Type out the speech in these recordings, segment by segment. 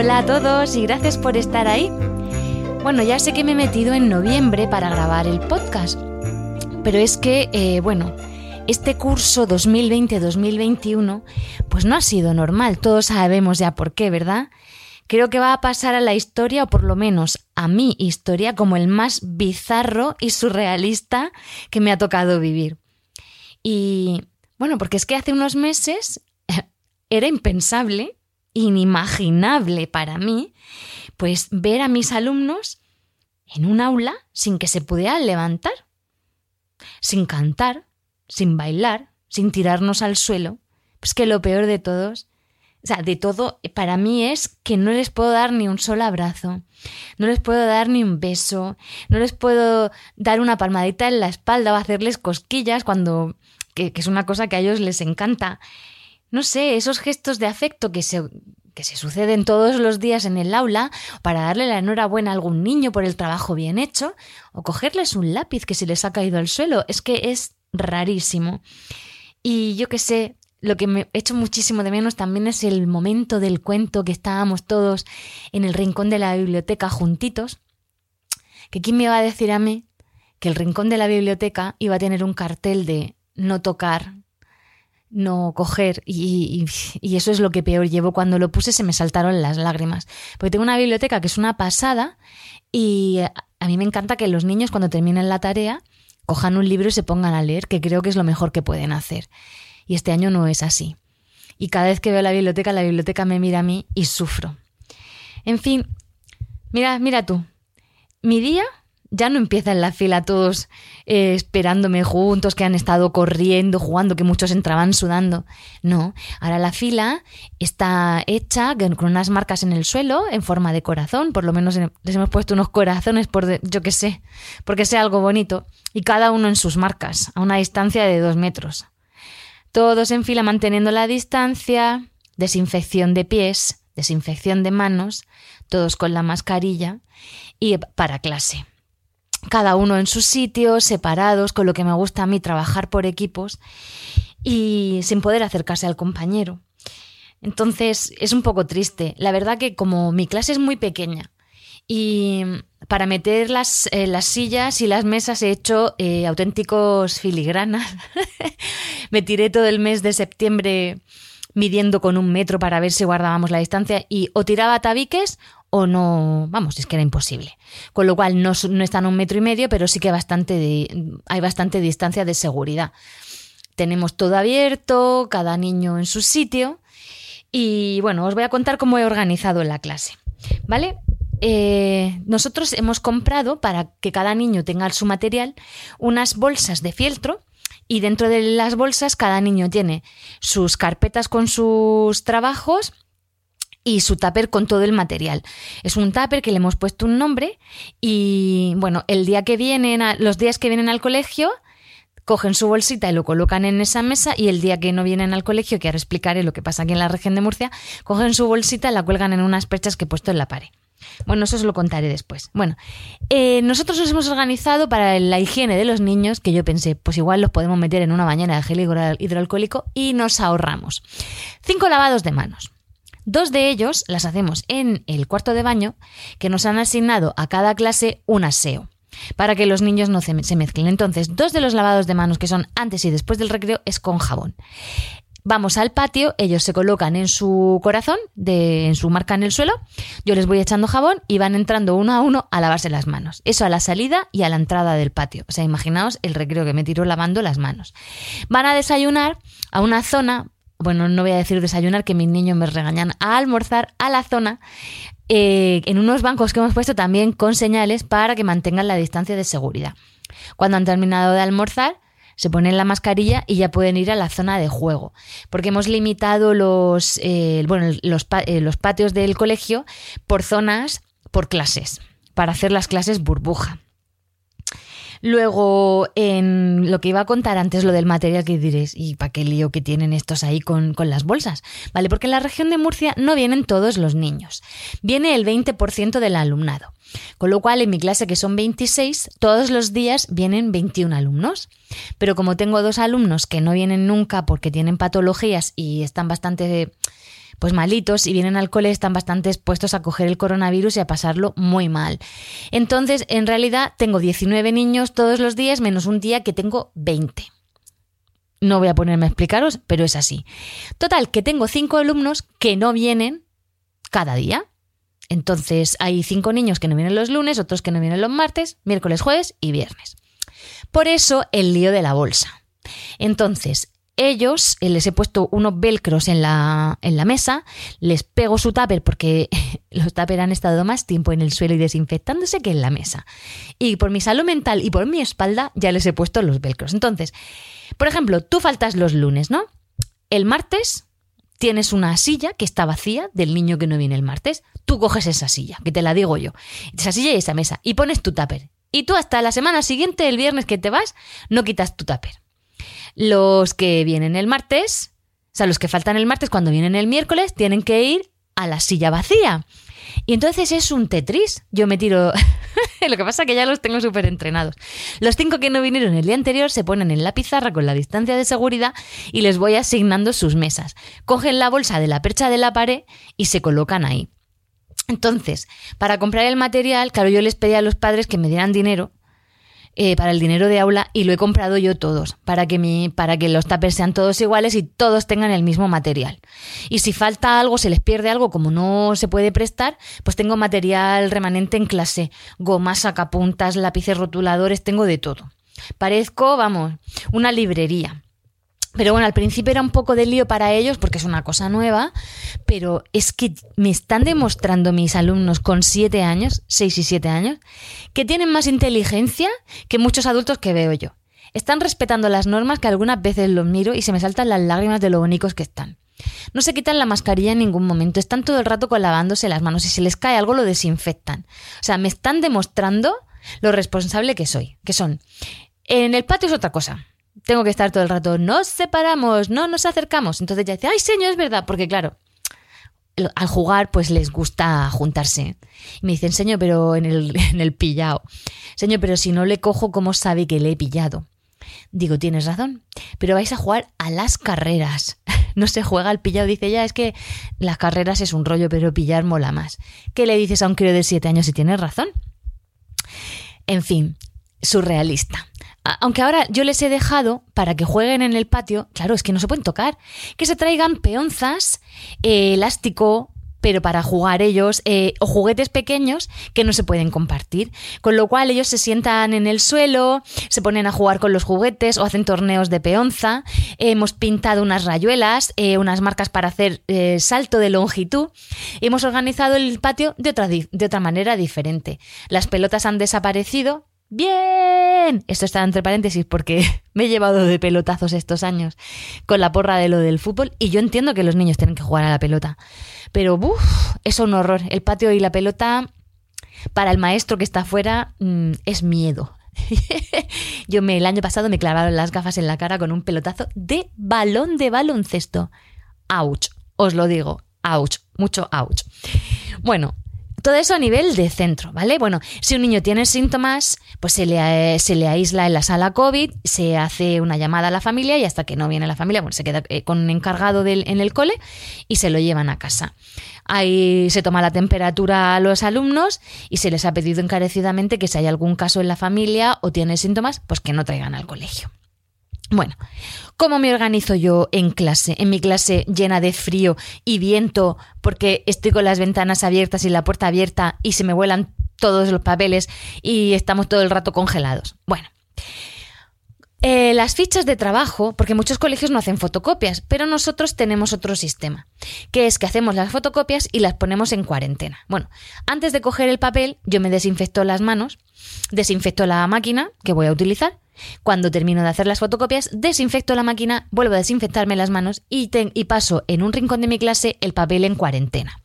Hola a todos y gracias por estar ahí. Bueno, ya sé que me he metido en noviembre para grabar el podcast, pero es que, eh, bueno, este curso 2020-2021 pues no ha sido normal, todos sabemos ya por qué, ¿verdad? Creo que va a pasar a la historia, o por lo menos a mi historia, como el más bizarro y surrealista que me ha tocado vivir. Y bueno, porque es que hace unos meses era impensable inimaginable para mí, pues ver a mis alumnos en un aula sin que se pudieran levantar, sin cantar, sin bailar, sin tirarnos al suelo. Pues que lo peor de todos, o sea, de todo, para mí es que no les puedo dar ni un solo abrazo, no les puedo dar ni un beso, no les puedo dar una palmadita en la espalda o hacerles cosquillas cuando, que, que es una cosa que a ellos les encanta no sé, esos gestos de afecto que se, que se suceden todos los días en el aula para darle la enhorabuena a algún niño por el trabajo bien hecho, o cogerles un lápiz que se les ha caído al suelo, es que es rarísimo. Y yo que sé, lo que me echo muchísimo de menos también es el momento del cuento que estábamos todos en el rincón de la biblioteca juntitos, que quién me va a decir a mí que el rincón de la biblioteca iba a tener un cartel de no tocar, no coger y, eso es lo que peor llevo. Cuando lo puse se me saltaron las lágrimas. Porque tengo una biblioteca que es una pasada y a mí me encanta que los niños cuando terminen la tarea cojan un libro y se pongan a leer, que creo que es lo mejor que pueden hacer. Y este año no es así. Y cada vez que veo la biblioteca, la biblioteca me mira a mí y sufro. En fin, mira, mira tú. Mi día ya no empiezan la fila todos eh, esperándome juntos, que han estado corriendo, jugando, que muchos entraban sudando. No, ahora la fila está hecha con unas marcas en el suelo en forma de corazón, por lo menos les hemos puesto unos corazones por, yo qué sé, porque sea algo bonito, y cada uno en sus marcas, a una distancia de dos metros. Todos en fila manteniendo la distancia, desinfección de pies, desinfección de manos, todos con la mascarilla y para clase cada uno en su sitio, separados, con lo que me gusta a mí trabajar por equipos y sin poder acercarse al compañero. Entonces es un poco triste. La verdad que como mi clase es muy pequeña y para meter las, eh, las sillas y las mesas he hecho eh, auténticos filigranas. me tiré todo el mes de septiembre midiendo con un metro para ver si guardábamos la distancia y o tiraba tabiques o no, vamos, es que era imposible. Con lo cual no, no están a un metro y medio, pero sí que hay bastante distancia de seguridad. Tenemos todo abierto, cada niño en su sitio y bueno, os voy a contar cómo he organizado la clase. ¿Vale? Eh, nosotros hemos comprado, para que cada niño tenga su material, unas bolsas de fieltro y dentro de las bolsas cada niño tiene sus carpetas con sus trabajos y su tupper con todo el material. Es un tupper que le hemos puesto un nombre y bueno, el día que vienen, los días que vienen al colegio, cogen su bolsita y lo colocan en esa mesa y el día que no vienen al colegio, que ahora explicaré lo que pasa aquí en la región de Murcia, cogen su bolsita y la cuelgan en unas perchas que he puesto en la pared. Bueno, eso os lo contaré después. Bueno, eh, nosotros nos hemos organizado para la higiene de los niños, que yo pensé, pues igual los podemos meter en una bañera de gel hidroalcohólico y nos ahorramos. Cinco lavados de manos. Dos de ellos las hacemos en el cuarto de baño, que nos han asignado a cada clase un aseo para que los niños no se mezclen. Entonces, dos de los lavados de manos que son antes y después del recreo es con jabón. Vamos al patio, ellos se colocan en su corazón, de, en su marca en el suelo, yo les voy echando jabón y van entrando uno a uno a lavarse las manos. Eso a la salida y a la entrada del patio. O sea, imaginaos el recreo que me tiro lavando las manos. Van a desayunar a una zona bueno, no voy a decir desayunar, que mis niños me regañan, a almorzar a la zona, eh, en unos bancos que hemos puesto también con señales para que mantengan la distancia de seguridad. Cuando han terminado de almorzar, se ponen la mascarilla y ya pueden ir a la zona de juego. Porque hemos limitado los, eh, bueno, los, eh, los patios del colegio por zonas, por clases, para hacer las clases burbuja. Luego, en lo que iba a contar antes, lo del material que diréis, ¿y para qué lío que tienen estos ahí con, con, las bolsas? ¿Vale? Porque en la región de Murcia no vienen todos los niños, viene el 20% del alumnado. Con lo cual, en mi clase, que son 26, todos los días vienen 21 alumnos. Pero como tengo dos alumnos que no vienen nunca porque tienen patologías y están bastante pues malitos y vienen al cole están bastante expuestos a coger el coronavirus y a pasarlo muy mal. Entonces, en realidad, tengo 19 niños todos los días, menos un día que tengo 20. No voy a ponerme a explicaros, pero es así. Total, que tengo 5 alumnos que no vienen cada día. Entonces, hay 5 niños que no vienen los lunes, otros que no vienen los martes, miércoles, jueves y viernes. Por eso, el lío de la bolsa. Entonces, ellos eh, les he puesto unos velcros en la, en la mesa, les pego su tupper porque los tupper han estado más tiempo en el suelo y desinfectándose que en la mesa. Y por mi salud mental y por mi espalda ya les he puesto los velcros. Entonces, por ejemplo, tú faltas los lunes, ¿no? El martes tienes una silla que está vacía del niño que no viene el martes. Tú coges esa silla, que te la digo yo. Esa silla y esa mesa. Y pones tu tupper. Y tú hasta la semana siguiente, el viernes que te vas, no quitas tu tupper. Los que vienen el martes, o sea, los que faltan el martes cuando vienen el miércoles, tienen que ir a la silla vacía. Y entonces es un Tetris. Yo me tiro. Lo que pasa es que ya los tengo súper entrenados. Los cinco que no vinieron el día anterior se ponen en la pizarra con la distancia de seguridad y les voy asignando sus mesas. Cogen la bolsa de la percha de la pared y se colocan ahí. Entonces, para comprar el material, claro, yo les pedí a los padres que me dieran dinero eh, para el dinero de aula y lo he comprado yo todos, para que, mi, para que los tapers sean todos iguales y todos tengan el mismo material. Y si falta algo, se les pierde algo, como no se puede prestar, pues tengo material remanente en clase, gomas, sacapuntas, lápices rotuladores, tengo de todo. Parezco, vamos, una librería. Pero bueno, al principio era un poco de lío para ellos porque es una cosa nueva, pero es que me están demostrando mis alumnos con 7 años, 6 y 7 años, que tienen más inteligencia que muchos adultos que veo yo. Están respetando las normas que algunas veces los miro y se me saltan las lágrimas de lo bonitos que están. No se quitan la mascarilla en ningún momento, están todo el rato con lavándose las manos y si les cae algo lo desinfectan. O sea, me están demostrando lo responsable que soy, que son. En el patio es otra cosa tengo que estar todo el rato, nos separamos, no nos acercamos. Entonces ya dice, ay, señor, es verdad, porque claro, al jugar pues les gusta juntarse. Y me dicen, señor, pero en el, en el pillado. Señor, pero si no le cojo, ¿cómo sabe que le he pillado? Digo, tienes razón, pero vais a jugar a las carreras. No se juega al pillado. Dice, ya, es que las carreras es un rollo, pero pillar mola más. ¿Qué le dices a un crío de siete años si tienes razón? En fin, surrealista. Aunque ahora yo les he dejado para que jueguen en el patio, claro, es que no se pueden tocar, que se traigan peonzas, eh, elástico, pero para jugar ellos, eh, o juguetes pequeños que no se pueden compartir. Con lo cual ellos se sientan en el suelo, se ponen a jugar con los juguetes o hacen torneos de peonza. hemos pintado unas rayuelas, eh, unas marcas para hacer salto de longitud. hemos organizado el patio de otra, de otra manera diferente. Las pelotas han desaparecido, Bien. Esto está entre paréntesis porque me he llevado de pelotazos estos años con la porra de lo del fútbol y yo entiendo que los niños tienen que jugar a la pelota. Pero uff, es un horror. El patio y la pelota para el maestro que está afuera mm, es miedo. yo me el año pasado me clavaron las gafas en la cara con un pelotazo de balón de baloncesto. Ouch, os lo digo, ouch, mucho ouch. Bueno, todo eso a nivel de centro, ¿vale? Bueno, si un niño tiene síntomas, pues se le, se le aísla en la sala COVID, se hace una llamada a la familia y hasta que no viene la familia, bueno, se queda eh, con un encargado del, en el cole y se lo llevan a casa. Ahí se toma la temperatura a los alumnos y se les ha pedido encarecidamente que si hay algún caso en la familia o tiene síntomas, pues que no traigan al colegio. Bueno, ¿cómo me organizo yo en clase? En mi clase llena de frío y viento porque estoy con las ventanas abiertas y la puerta abierta y se me vuelan todos los papeles y estamos todo el rato congelados. Bueno, eh, las fichas de trabajo, porque muchos colegios no hacen fotocopias, pero nosotros tenemos otro sistema, que es que hacemos las fotocopias y las ponemos en cuarentena. Bueno, antes de coger el papel, yo me desinfecto las manos, desinfecto la máquina que voy a utilizar cuando termino de hacer las fotocopias, desinfecto la máquina, vuelvo a desinfectarme las manos y, paso en un rincón de mi clase el papel en cuarentena.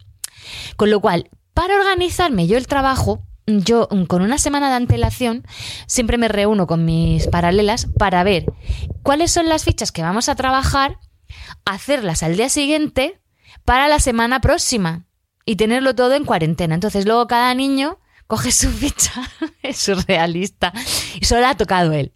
Con lo cual, para organizarme yo el trabajo, yo con una semana de antelación siempre me reúno con mis paralelas para ver cuáles son las fichas que vamos a trabajar, hacerlas al día siguiente para la semana próxima y tenerlo todo en cuarentena. Entonces luego cada niño coge su ficha, es surrealista, y solo ha tocado él.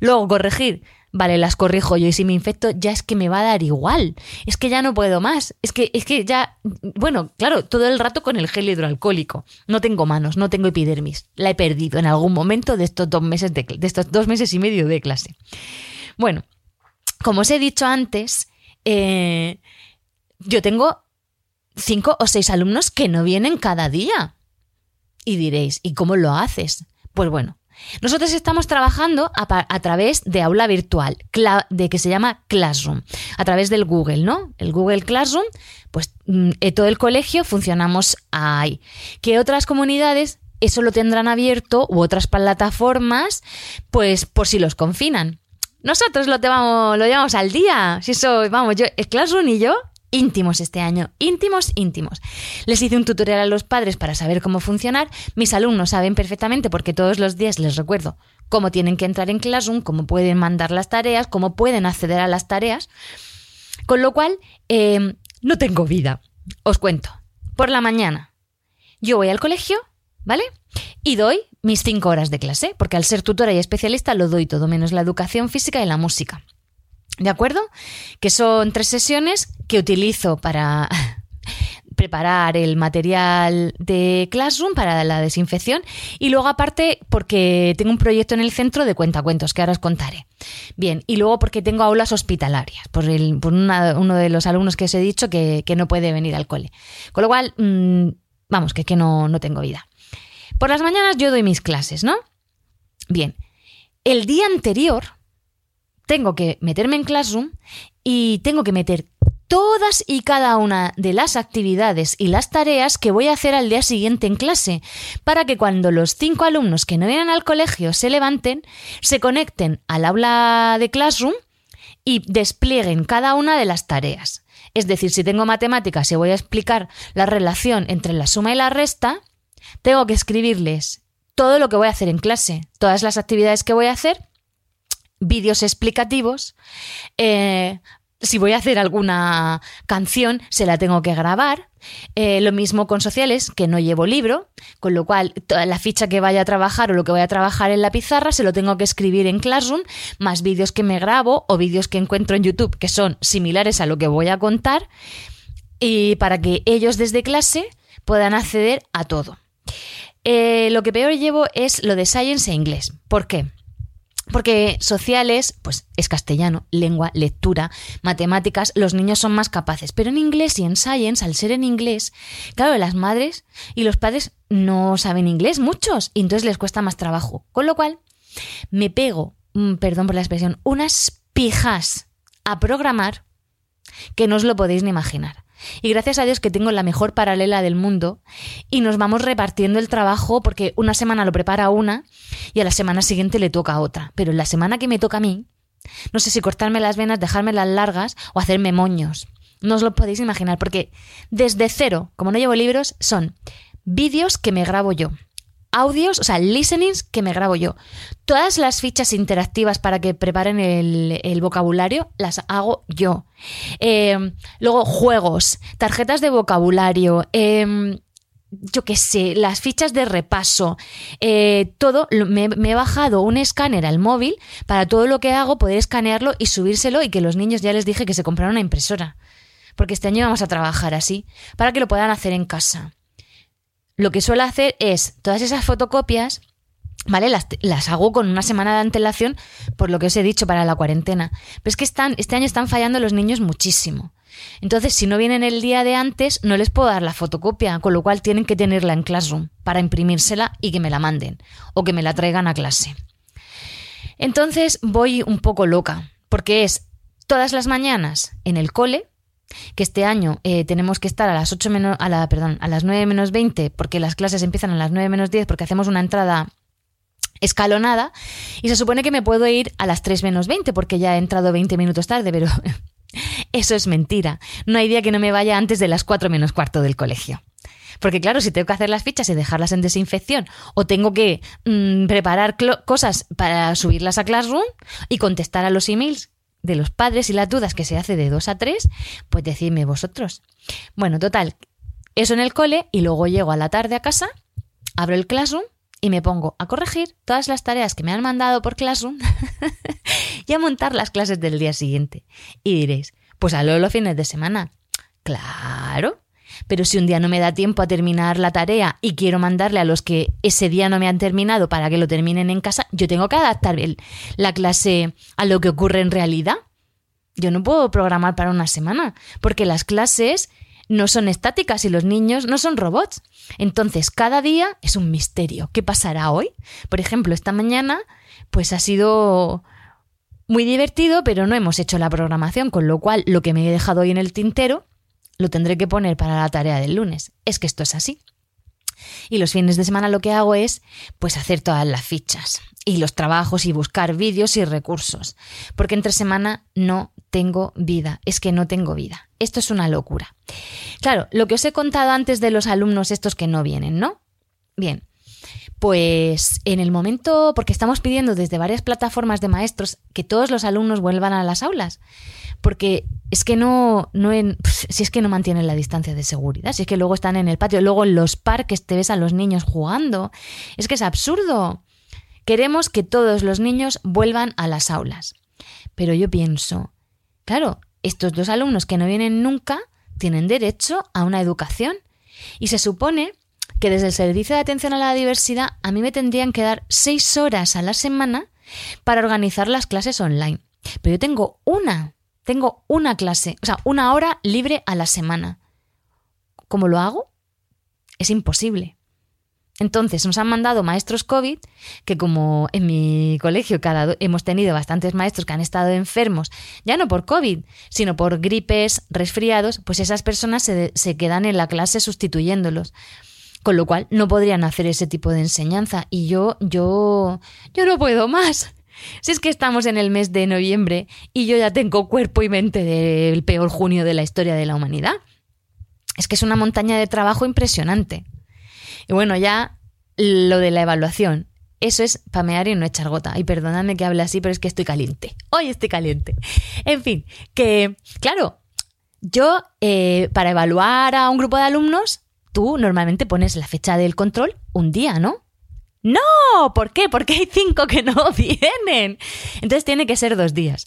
Luego corregir, vale, las corrijo yo y si me infecto ya es que me va a dar igual, es que ya no puedo más, es que, es que ya, bueno, claro, todo el rato con el gel hidroalcohólico, no tengo manos, no tengo epidermis, la he perdido en algún momento de estos dos meses, de, estos dos meses y medio de clase. Bueno, como os he dicho antes, eh, yo tengo cinco o seis alumnos que no vienen cada día. Y diréis, ¿y cómo lo haces? Pues bueno, nosotros estamos trabajando a, través de aula virtual, de que se llama Classroom, a través del Google, ¿no? El Google Classroom, pues mm, eh, todo el colegio funcionamos ahí. Que otras comunidades eso lo tendrán abierto u otras plataformas, pues por si los confinan. Nosotros lo, lo llevamos al día. Si eso, vamos, yo, Classroom y yo íntimos este año, íntimos, íntimos. Les hice un tutorial a los padres para saber cómo funcionar. Mis alumnos saben perfectamente porque todos los días les recuerdo cómo tienen que entrar en Classroom, cómo pueden mandar las tareas, cómo pueden acceder a las tareas. Con lo cual, em, no tengo vida. Os cuento. Por la mañana, yo voy al colegio, ¿vale? Y doy mis cinco horas de clase, porque al ser tutora y especialista lo doy todo menos la educación física y la música. ¿De acuerdo? Que son tres sesiones que utilizo para preparar el material de Classroom para la desinfección y luego aparte porque tengo un proyecto en el centro de cuentacuentos que ahora os contaré. Bien, y luego porque tengo aulas hospitalarias por, uno de los alumnos que os he dicho que, no puede venir al cole. Con lo cual, mm, vamos, que, que no, no tengo vida. Por las mañanas yo doy mis clases, ¿no? Bien, el día anterior tengo que meterme en Classroom y tengo que meter todas y cada una de las actividades y las tareas que voy a hacer al día siguiente en clase, para que cuando los cinco alumnos que no vienen al colegio se levanten, se conecten al aula de Classroom y desplieguen cada una de las tareas. Es decir, si tengo matemáticas y voy a explicar la relación entre la suma y la resta, tengo que escribirles todo lo que voy a hacer en clase, todas las actividades que voy a hacer vídeos explicativos. Eh, si voy a hacer alguna canción, se la tengo que grabar. Eh, lo mismo con sociales, que no llevo libro, con lo cual toda la ficha que vaya a trabajar o lo que voy a trabajar en la pizarra se lo tengo que escribir en Classroom, más vídeos que me grabo o vídeos que encuentro en YouTube que son similares a lo que voy a contar, y para que ellos desde clase puedan acceder a todo. Eh, lo que peor llevo es lo de Science e inglés. ¿Por qué? Porque sociales, pues es castellano, lengua, lectura, matemáticas, los niños son más capaces. Pero en inglés y en science, al ser en inglés, claro, las madres y los padres no saben inglés, muchos, y entonces les cuesta más trabajo. Con lo cual, me pego, mm, perdón por la expresión, unas pijas a programar que no os lo podéis ni imaginar. Y gracias a Dios que tengo la mejor paralela del mundo y nos vamos repartiendo el trabajo porque una semana lo prepara una y a la semana siguiente le toca a otra. Pero en la semana que me toca a mí, no sé si cortarme las venas, dejarme las largas o hacerme moños. No os lo podéis imaginar porque desde cero, como no llevo libros, son vídeos que me grabo yo audios, o sea, listenings que me grabo yo. Todas las fichas interactivas para que preparen el, vocabulario las hago yo. Em, luego, juegos, tarjetas de vocabulario, em, yo qué sé, las fichas de repaso, eh, todo, me, he bajado un escáner al móvil para todo lo que hago, poder escanearlo y subírselo y que los niños ya les dije que se compraron una impresora. Porque este año vamos a trabajar así, para que lo puedan hacer en casa lo que suelo hacer es todas esas fotocopias, ¿vale? Las, las, hago con una semana de antelación, por lo que os he dicho, para la cuarentena. Pero es que están, este año están fallando los niños muchísimo. Entonces, si no vienen el día de antes, no les puedo dar la fotocopia, con lo cual tienen que tenerla en Classroom para imprimírsela y que me la manden o que me la traigan a clase. Entonces voy un poco loca, porque es todas las mañanas en el cole, que este año eh, tenemos que estar a las 8 menos, a la, las 9 menos 20, porque las clases empiezan a las 9 menos 10, porque hacemos una entrada escalonada y se supone que me puedo ir a las 3 menos 20 porque ya he entrado 20 minutos tarde, pero eso es mentira. No hay día que no me vaya antes de las 4 menos cuarto del colegio. Porque claro, si tengo que hacer las fichas y dejarlas en desinfección o tengo que mm, preparar cosas para subirlas a Classroom y contestar a los emails de los padres y las dudas que se hace de 2 a 3, pues decidme vosotros. Bueno, total, eso en el cole y luego llego a la tarde a casa, abro el Classroom y me pongo a corregir todas las tareas que me han mandado por Classroom y a montar las clases del día siguiente. Y diréis, pues a los fines de semana. Claro, pero si un día no me da tiempo a terminar la tarea y quiero mandarle a los que ese día no me han terminado para que lo terminen en casa, yo tengo que adaptar la clase a lo que ocurre en realidad. Yo no puedo programar para una semana, porque las clases no son estáticas y los niños no son robots. Entonces, cada día es un misterio. ¿Qué pasará hoy? Por ejemplo, esta mañana, pues ha sido muy divertido, pero no hemos hecho la programación, con lo cual lo que me he dejado hoy en el tintero lo tendré que poner para la tarea del lunes. Es que esto es así. Y los fines de semana lo que hago es pues hacer todas las fichas y los trabajos y buscar vídeos y recursos, porque entre semana no tengo vida, es que no tengo vida. Esto es una locura. Claro, lo que os he contado antes de los alumnos estos que no vienen, ¿no? Bien, pues en el momento, porque estamos pidiendo desde varias plataformas de maestros que todos los alumnos vuelvan a las aulas, porque es que no, no en, si es que no mantienen la distancia de seguridad, si es que luego están en el patio, luego en los parques te ves a los niños jugando, es que es absurdo. Queremos que todos los niños vuelvan a las aulas. Pero yo pienso, claro, estos dos alumnos que no vienen nunca tienen derecho a una educación. Y se supone que desde el Servicio de Atención a la Diversidad a mí me tendrían que dar seis horas a la semana para organizar las clases online. Pero yo tengo una, tengo una clase, o sea, una hora libre a la semana. ¿Cómo lo hago? Es imposible. Entonces nos han mandado maestros COVID, que como en mi colegio cada hemos tenido bastantes maestros que han estado enfermos, ya no por COVID, sino por gripes, resfriados, pues esas personas se, se quedan en la clase sustituyéndolos. Con lo cual no podrían hacer ese tipo de enseñanza. Y yo, yo, yo no puedo más. Si es que estamos en el mes de noviembre y yo ya tengo cuerpo y mente del peor junio de la historia de la humanidad. Es que es una montaña de trabajo impresionante. Y bueno, ya lo de la evaluación. Eso es pamear y no echar gota. Y perdóname que hable así, pero es que estoy caliente. Hoy estoy caliente. En fin, que, claro, yo eh, para evaluar a un grupo de alumnos, tú normalmente pones la fecha del control un día, ¿no? No, ¿por qué? Porque hay cinco que no vienen. Entonces tiene que ser dos días.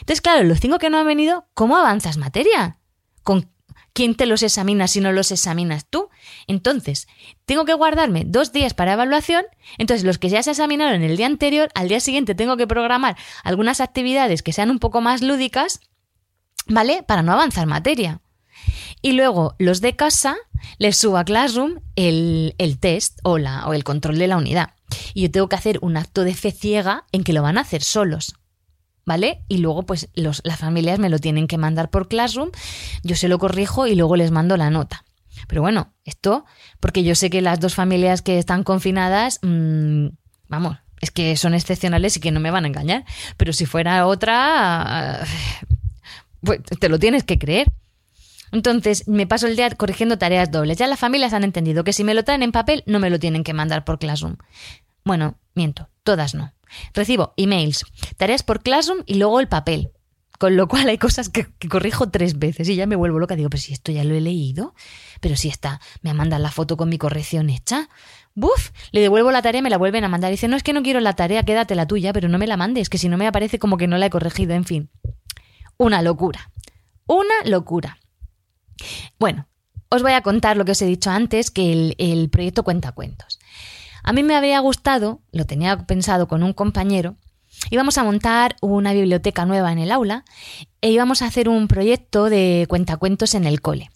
Entonces, claro, los cinco que no han venido, ¿cómo avanzas materia? ¿Con ¿Quién te los examina si no los examinas tú? Entonces, tengo que guardarme dos días para evaluación. Entonces, los que ya se examinaron el día anterior, al día siguiente tengo que programar algunas actividades que sean un poco más lúdicas, ¿vale? Para no avanzar materia. Y luego, los de casa, les subo a Classroom el, test o, la, o el control de la unidad. Y yo tengo que hacer un acto de fe ciega en que lo van a hacer solos. ¿vale? Y luego, pues, los, las familias me lo tienen que mandar por Classroom, yo se lo corrijo y luego les mando la nota. Pero bueno, esto, porque yo sé que las dos familias que están confinadas, mmm, vamos, es que son excepcionales y que no me van a engañar. Pero si fuera otra, pues te lo tienes que creer. Entonces, me paso el día corrigiendo tareas dobles. Ya las familias han entendido que si me lo traen en papel, no me lo tienen que mandar por Classroom. Bueno, miento, todas no. Recibo emails, tareas por Classroom y luego el papel. Con lo cual hay cosas que, corrijo tres veces y ya me vuelvo loca. Digo, pero si esto ya lo he leído, pero si está, me mandan la foto con mi corrección hecha. ¡Buf! Le devuelvo la tarea me la vuelven a mandar. Dice, no es que no quiero la tarea, quédate la tuya, pero no me la mandes, que si no me aparece como que no la he corregido, en fin. Una locura. Una locura. Bueno, os voy a contar lo que os he dicho antes, que el, proyecto cuenta cuentos. A mí me habría gustado, lo tenía pensado con un compañero, íbamos a montar una biblioteca nueva en el aula e íbamos a hacer un proyecto de cuentacuentos en el cole.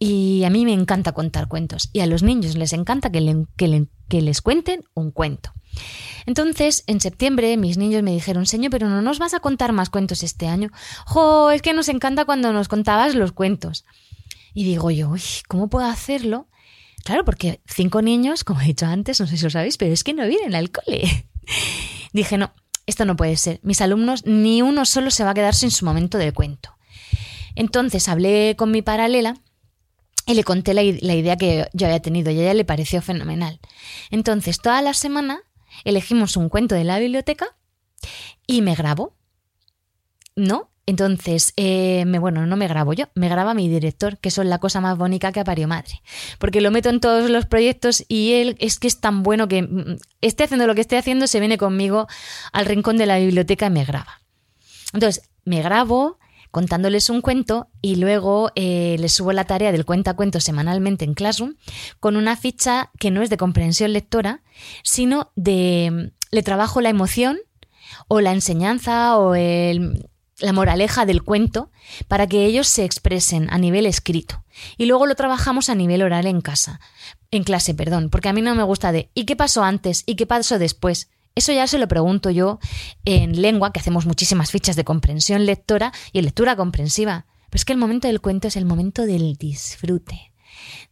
Y a mí me encanta contar cuentos y a los niños les encanta que, que, les cuenten un cuento. Entonces, en septiembre, mis niños me dijeron, Señor, pero no nos vas a contar más cuentos este año. ¡Jo! Es que nos encanta cuando nos contabas los cuentos. Y digo yo, ¿cómo puedo hacerlo Claro, porque cinco niños, como he dicho antes, no sé si lo sabéis, pero es que no vienen al cole. Dije, no, esto no puede ser. Mis alumnos, ni uno solo se va a quedar sin su momento de cuento. Entonces hablé con mi paralela y le conté la, idea que yo había tenido y a ella le pareció fenomenal. Entonces, toda la semana elegimos un cuento de la biblioteca y me grabo. ¿No? Entonces, eh, me, bueno, no me grabo yo, me graba mi director, que eso es la cosa más bonita que parió madre. Porque lo meto en todos los proyectos y él es que es tan bueno que mm, esté haciendo lo que esté haciendo, se viene conmigo al rincón de la biblioteca y me graba. Entonces, me grabo, contándoles un cuento y luego eh, les subo la tarea del cuenta cuento semanalmente en Classroom con una ficha que no es de comprensión lectora, sino de le trabajo la emoción o la enseñanza o la moraleja del cuento para que ellos se expresen a nivel escrito. Y luego lo trabajamos a nivel oral en casa, en clase, perdón, porque a mí no me gusta de ¿y qué pasó antes? ¿y qué pasó después? Eso ya se lo pregunto yo en lengua, que hacemos muchísimas fichas de comprensión lectora y lectura comprensiva. Pero es que el momento del cuento es el momento del disfrute,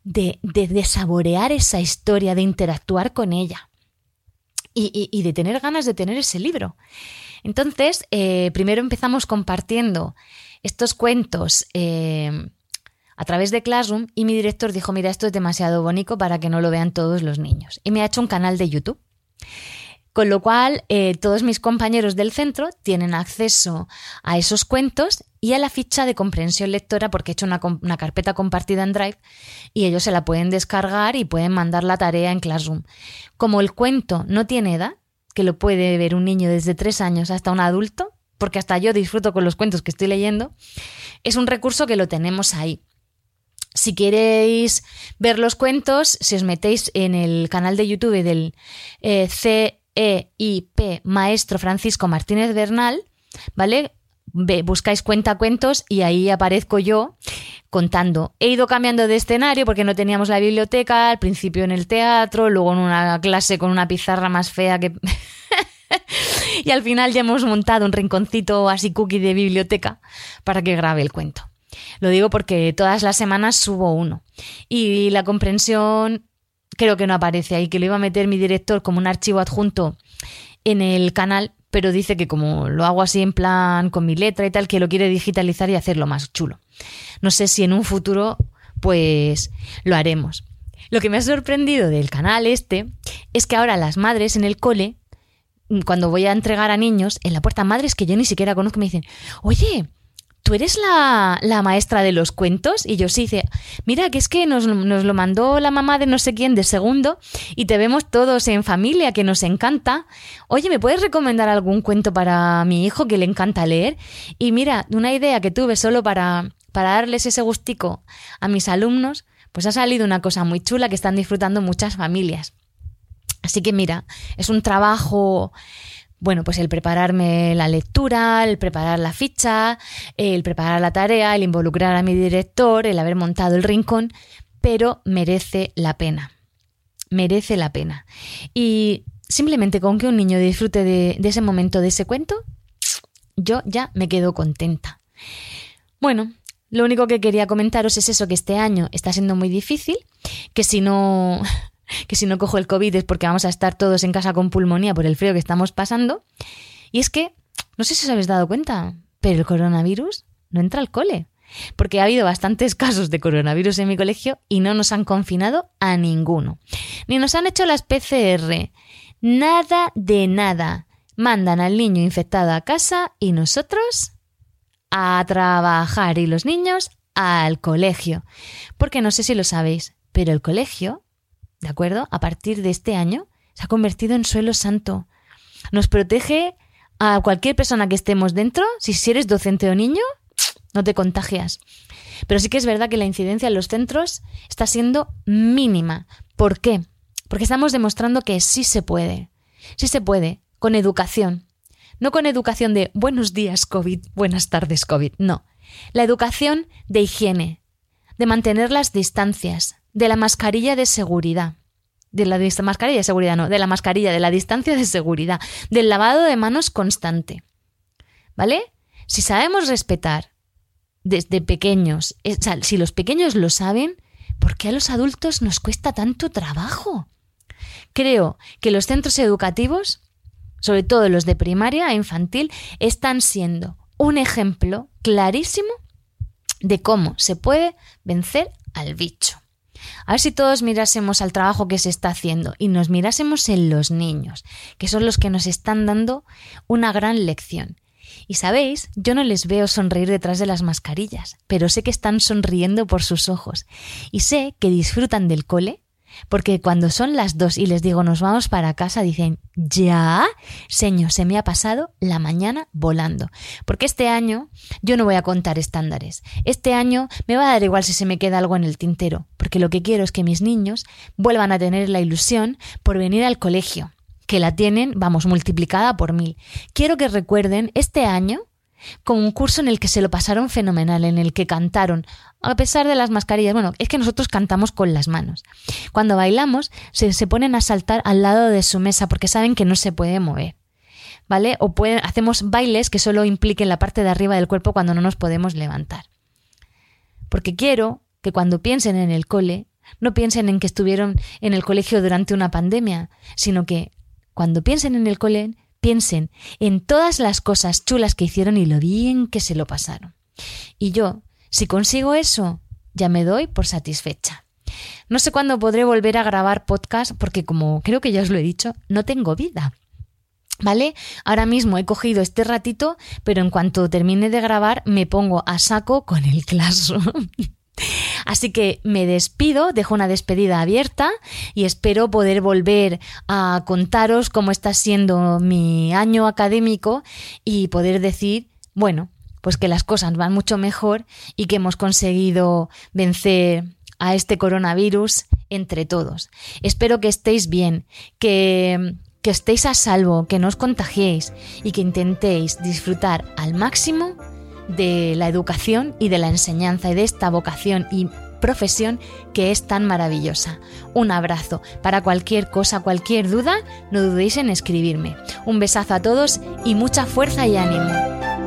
de, de, saborear esa historia, de interactuar con ella y, de tener ganas de tener ese libro. Entonces, eh, primero empezamos compartiendo estos cuentos eh, a través de Classroom y mi director dijo, mira, esto es demasiado bonito para que no lo vean todos los niños. Y me ha hecho un canal de YouTube. Con lo cual, eh, todos mis compañeros del centro tienen acceso a esos cuentos y a la ficha de comprensión lectora porque he hecho una, carpeta compartida en Drive y ellos se la pueden descargar y pueden mandar la tarea en Classroom. Como el cuento no tiene edad, que lo puede ver un niño desde tres años hasta un adulto, porque hasta yo disfruto con los cuentos que estoy leyendo, es un recurso que lo tenemos ahí. Si queréis ver los cuentos, si os metéis en el canal de YouTube del eh, C EIP Maestro Francisco Martínez Bernal, ¿vale? buscáis cuenta cuentos y ahí aparezco yo contando. He ido cambiando de escenario porque no teníamos la biblioteca, al principio en el teatro, luego en una clase con una pizarra más fea que... y al final ya hemos montado un rinconcito así cookie de biblioteca para que grabe el cuento. Lo digo porque todas las semanas subo uno. Y la comprensión creo que no aparece ahí, que lo iba a meter mi director como un archivo adjunto en el canal, pero dice que como lo hago así en plan con mi letra y tal, que lo quiere digitalizar y hacerlo más chulo. No sé si en un futuro pues lo haremos. Lo que me ha sorprendido del canal este es que ahora las madres en el cole, cuando voy a entregar a niños, en la puerta madres que yo ni siquiera conozco, me dicen, oye, ¿tú eres la, maestra de los cuentos? Y yo sí, dice, mira, que es que nos, nos, lo mandó la mamá de no sé quién de segundo y te vemos todos en familia, que nos encanta. Oye, ¿me puedes recomendar algún cuento para mi hijo que le encanta leer? Y mira, una idea que tuve solo para, para darles ese gustico a mis alumnos, pues ha salido una cosa muy chula que están disfrutando muchas familias. Así que mira, es un trabajo bueno, pues el prepararme la lectura, el preparar la ficha, el preparar la tarea, el involucrar a mi director, el haber montado el rincón, pero merece la pena. Merece la pena. Y simplemente con que un niño disfrute de, ese momento, de ese cuento, yo ya me quedo contenta. Bueno, lo único que quería comentaros es eso, que este año está siendo muy difícil, que si no que si no cojo el COVID es porque vamos a estar todos en casa con pulmonía por el frío que estamos pasando. Y es que, no sé si os habéis dado cuenta, pero el coronavirus no entra al cole. Porque ha habido bastantes casos de coronavirus en mi colegio y no nos han confinado a ninguno. Ni nos han hecho las PCR. Nada de nada. Mandan al niño infectado a casa y nosotros a trabajar y los niños al colegio. Porque no sé si lo sabéis, pero el colegio ¿de acuerdo? A partir de este año se ha convertido en suelo santo. Nos protege a cualquier persona que estemos dentro, si eres docente o niño, no te contagias. Pero sí que es verdad que la incidencia en los centros está siendo mínima. ¿Por qué? Porque estamos demostrando que sí se puede. Sí se puede, con educación. No con educación de buenos días COVID, buenas tardes COVID, no. La educación de higiene, de mantener las distancias, de la mascarilla de seguridad. De la mascarilla de seguridad, no, de la mascarilla, de la distancia de seguridad, del lavado de manos constante. ¿Vale? Si sabemos respetar desde pequeños, eh, si los pequeños lo saben, ¿por qué a los adultos nos cuesta tanto trabajo? Creo que los centros educativos sobre todo los de primaria e infantil, están siendo un ejemplo clarísimo de cómo se puede vencer al bicho. A ver si todos mirásemos al trabajo que se está haciendo y nos mirásemos en los niños, que son los que nos están dando una gran lección. Y sabéis, yo no les veo sonreír detrás de las mascarillas, pero sé que están sonriendo por sus ojos y sé que disfrutan del cole porque cuando son las dos y les digo nos vamos para casa, dicen, ya, señor, se me ha pasado la mañana volando. Porque este año yo no voy a contar estándares. Este año me va a dar igual si se me queda algo en el tintero, porque lo que quiero es que mis niños vuelvan a tener la ilusión por venir al colegio, que la tienen, vamos, multiplicada por mil. Quiero que recuerden este año con un curso en el que se lo pasaron fenomenal, en el que cantaron, a pesar de las mascarillas. Bueno, es que nosotros cantamos con las manos. Cuando bailamos, se, se ponen a saltar al lado de su mesa porque saben que no se puede mover. ¿Vale? O pueden, hacemos bailes que solo impliquen la parte de arriba del cuerpo cuando no nos podemos levantar. Porque quiero que cuando piensen en el cole, no piensen en que estuvieron en el colegio durante una pandemia, sino que cuando piensen en el cole, piensen en todas las cosas chulas que hicieron y lo bien que se lo pasaron. Y yo, si consigo eso, ya me doy por satisfecha. No sé cuándo podré volver a grabar podcast porque como creo que ya os lo he dicho, no tengo vida. ¿Vale? Ahora mismo he cogido este ratito, pero en cuanto termine de grabar me pongo a saco con el claso. Así que me despido, dejo una despedida abierta y espero poder volver a contaros cómo está siendo mi año académico y poder decir, bueno, pues que las cosas van mucho mejor y que hemos conseguido vencer a este coronavirus entre todos. Espero que estéis bien, que, que estéis a salvo, que no os contagiéis y que intentéis disfrutar al máximo de la educación y de la enseñanza y de esta vocación y profesión que es tan maravillosa. Un abrazo. Para cualquier cosa, cualquier duda, no dudéis en escribirme. Un besazo a todos y mucha fuerza y ánimo.